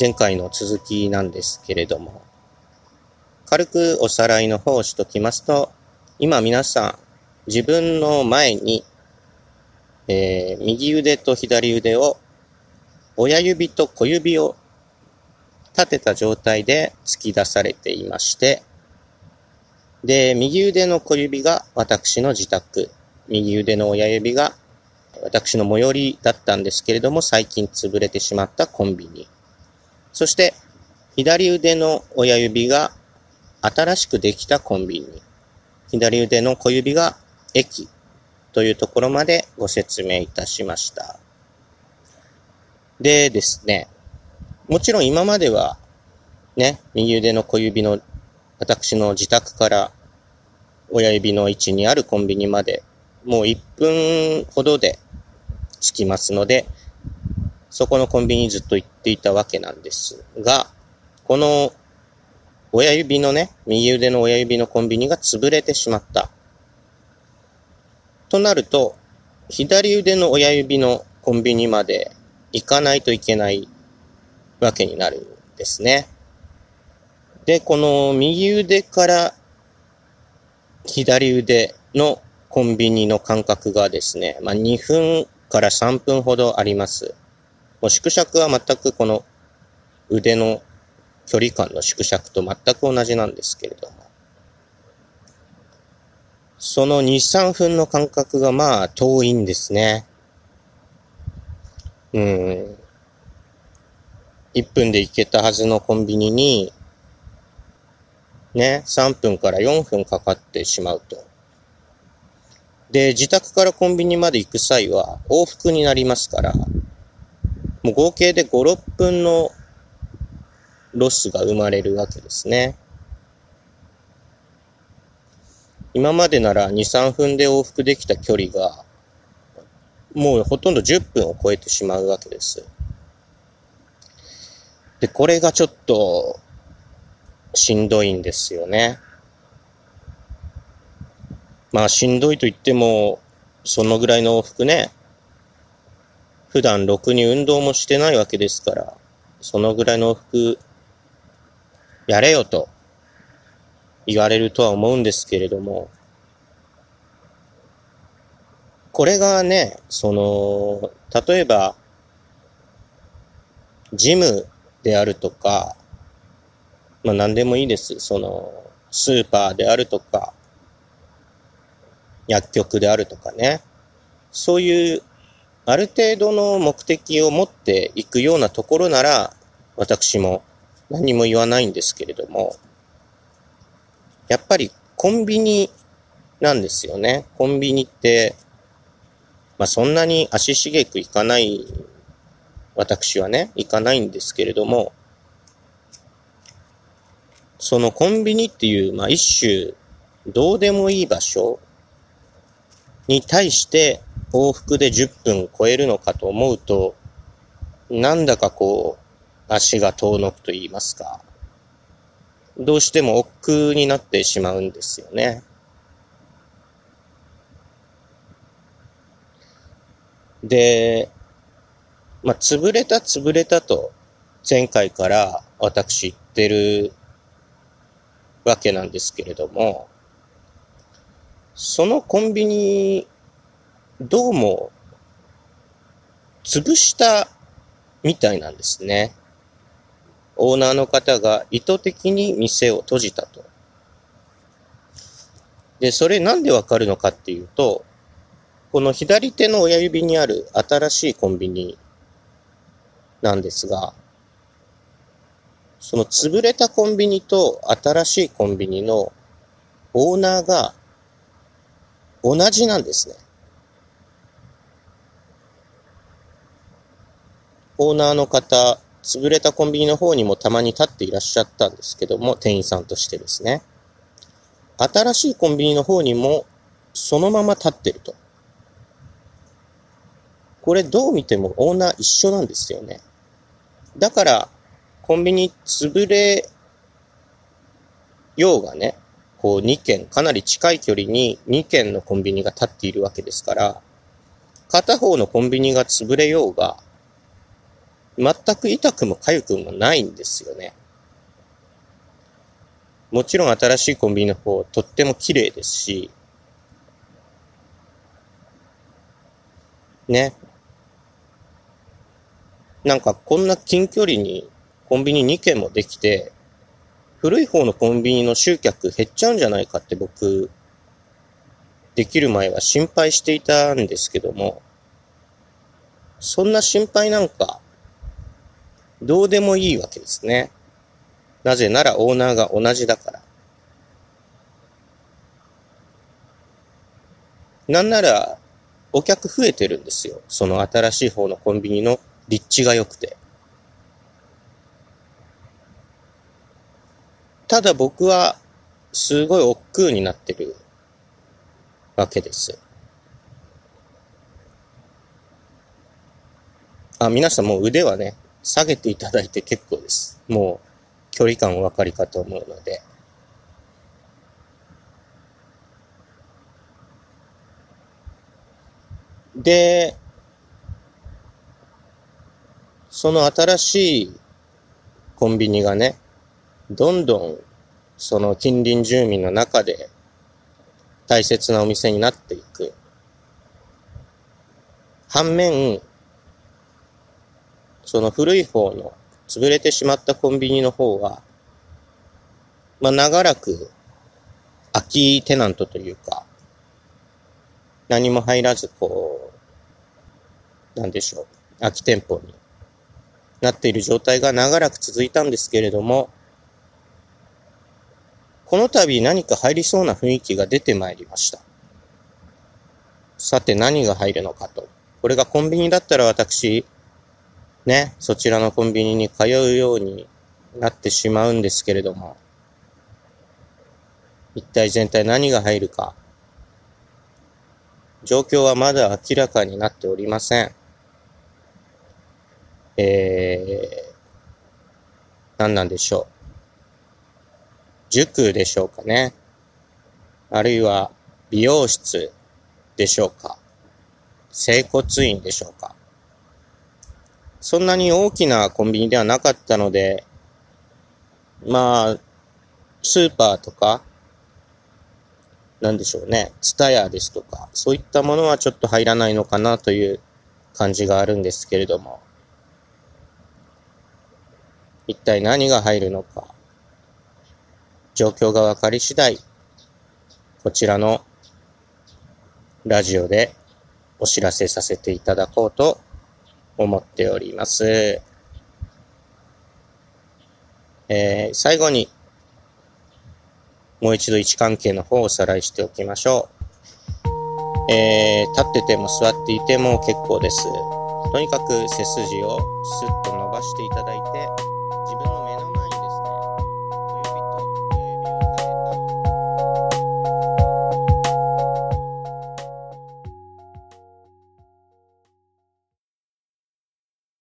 前回の続きなんですけれども、軽くおさらいの方をしときますと、今皆さん、自分の前に、えー、右腕と左腕を、親指と小指を立てた状態で突き出されていまして、で、右腕の小指が私の自宅、右腕の親指が私の最寄りだったんですけれども、最近潰れてしまったコンビニ。そして、左腕の親指が新しくできたコンビニ。左腕の小指が駅というところまでご説明いたしました。でですね、もちろん今まではね、右腕の小指の私の自宅から親指の位置にあるコンビニまでもう1分ほどで着きますので、そこのコンビニずっと行っていたわけなんですが、この親指のね、右腕の親指のコンビニが潰れてしまった。となると、左腕の親指のコンビニまで行かないといけないわけになるんですね。で、この右腕から左腕のコンビニの間隔がですね、まあ、2分から3分ほどあります。もう縮尺は全くこの腕の距離感の縮尺と全く同じなんですけれども。その2、3分の間隔がまあ遠いんですね。うん。1分で行けたはずのコンビニに、ね、3分から4分かかってしまうと。で、自宅からコンビニまで行く際は往復になりますから、もう合計で5、6分のロスが生まれるわけですね。今までなら2、3分で往復できた距離が、もうほとんど10分を超えてしまうわけです。で、これがちょっと、しんどいんですよね。まあしんどいと言っても、そのぐらいの往復ね、普段ろくに運動もしてないわけですから、そのぐらいの往復、やれよと言われるとは思うんですけれども、これがね、その、例えば、ジムであるとか、まあ何でもいいです。その、スーパーであるとか、薬局であるとかね、そういうある程度の目的を持っていくようなところなら、私も何も言わないんですけれども、やっぱりコンビニなんですよね。コンビニって、まあそんなに足しげく行かない、私はね、行かないんですけれども、そのコンビニっていう、まあ一種、どうでもいい場所に対して往復で10分超えるのかと思うと、なんだかこう、足が遠のくと言いますか、どうしても億劫になってしまうんですよね。で、まあ、潰れた潰れたと前回から私言ってるわけなんですけれども、そのコンビニ、どうも、潰したみたいなんですね。オーナーの方が意図的に店を閉じたと。で、それなんでわかるのかっていうと、この左手の親指にある新しいコンビニなんですが、その潰れたコンビニと新しいコンビニのオーナーが同じなんですね。オーナーの方、潰れたコンビニの方にもたまに立っていらっしゃったんですけども、店員さんとしてですね。新しいコンビニの方にもそのまま立ってると。これどう見てもオーナー一緒なんですよね。だから、コンビニ潰れようがね、こう2軒、かなり近い距離に2軒のコンビニが立っているわけですから、片方のコンビニが潰れようが、全く痛くも痒くもないんですよね。もちろん新しいコンビニの方、とっても綺麗ですし、ね。なんかこんな近距離にコンビニ2軒もできて、古い方のコンビニの集客減っちゃうんじゃないかって僕、できる前は心配していたんですけども、そんな心配なんか、どうでもいいわけですね。なぜならオーナーが同じだから。なんなら、お客増えてるんですよ。その新しい方のコンビニの立地が良くて。ただ僕は、すごい億劫になってるわけです。あ、皆さんもう腕はね、下げていただいて結構です。もう、距離感お分かりかと思うので。で、その新しいコンビニがね、どんどんその近隣住民の中で大切なお店になっていく。反面、その古い方の潰れてしまったコンビニの方は、まあ長らく空きテナントというか、何も入らずこう、なんでしょう、空き店舗になっている状態が長らく続いたんですけれども、この度何か入りそうな雰囲気が出てまいりました。さて何が入るのかと。これがコンビニだったら私、ね、そちらのコンビニに通うようになってしまうんですけれども、一体全体何が入るか、状況はまだ明らかになっておりません。えー、何なんでしょう。塾でしょうかね。あるいは美容室でしょうか。整骨院でしょうか。そんなに大きなコンビニではなかったので、まあ、スーパーとか、なんでしょうね、ツタヤですとか、そういったものはちょっと入らないのかなという感じがあるんですけれども、一体何が入るのか、状況が分かり次第、こちらのラジオでお知らせさせていただこうと思っております。えー、最後に、もう一度位置関係の方をおさらいしておきましょう。えー、立ってても座っていても結構です。とにかく背筋をスッと伸ばしていただいて、